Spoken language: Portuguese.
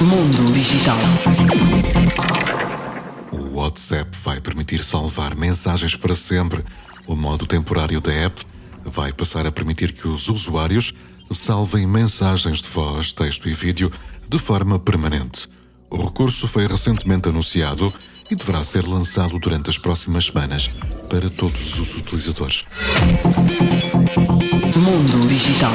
Mundo Digital. O WhatsApp vai permitir salvar mensagens para sempre. O modo temporário da app vai passar a permitir que os usuários salvem mensagens de voz, texto e vídeo de forma permanente. O recurso foi recentemente anunciado e deverá ser lançado durante as próximas semanas para todos os utilizadores. Mundo Digital.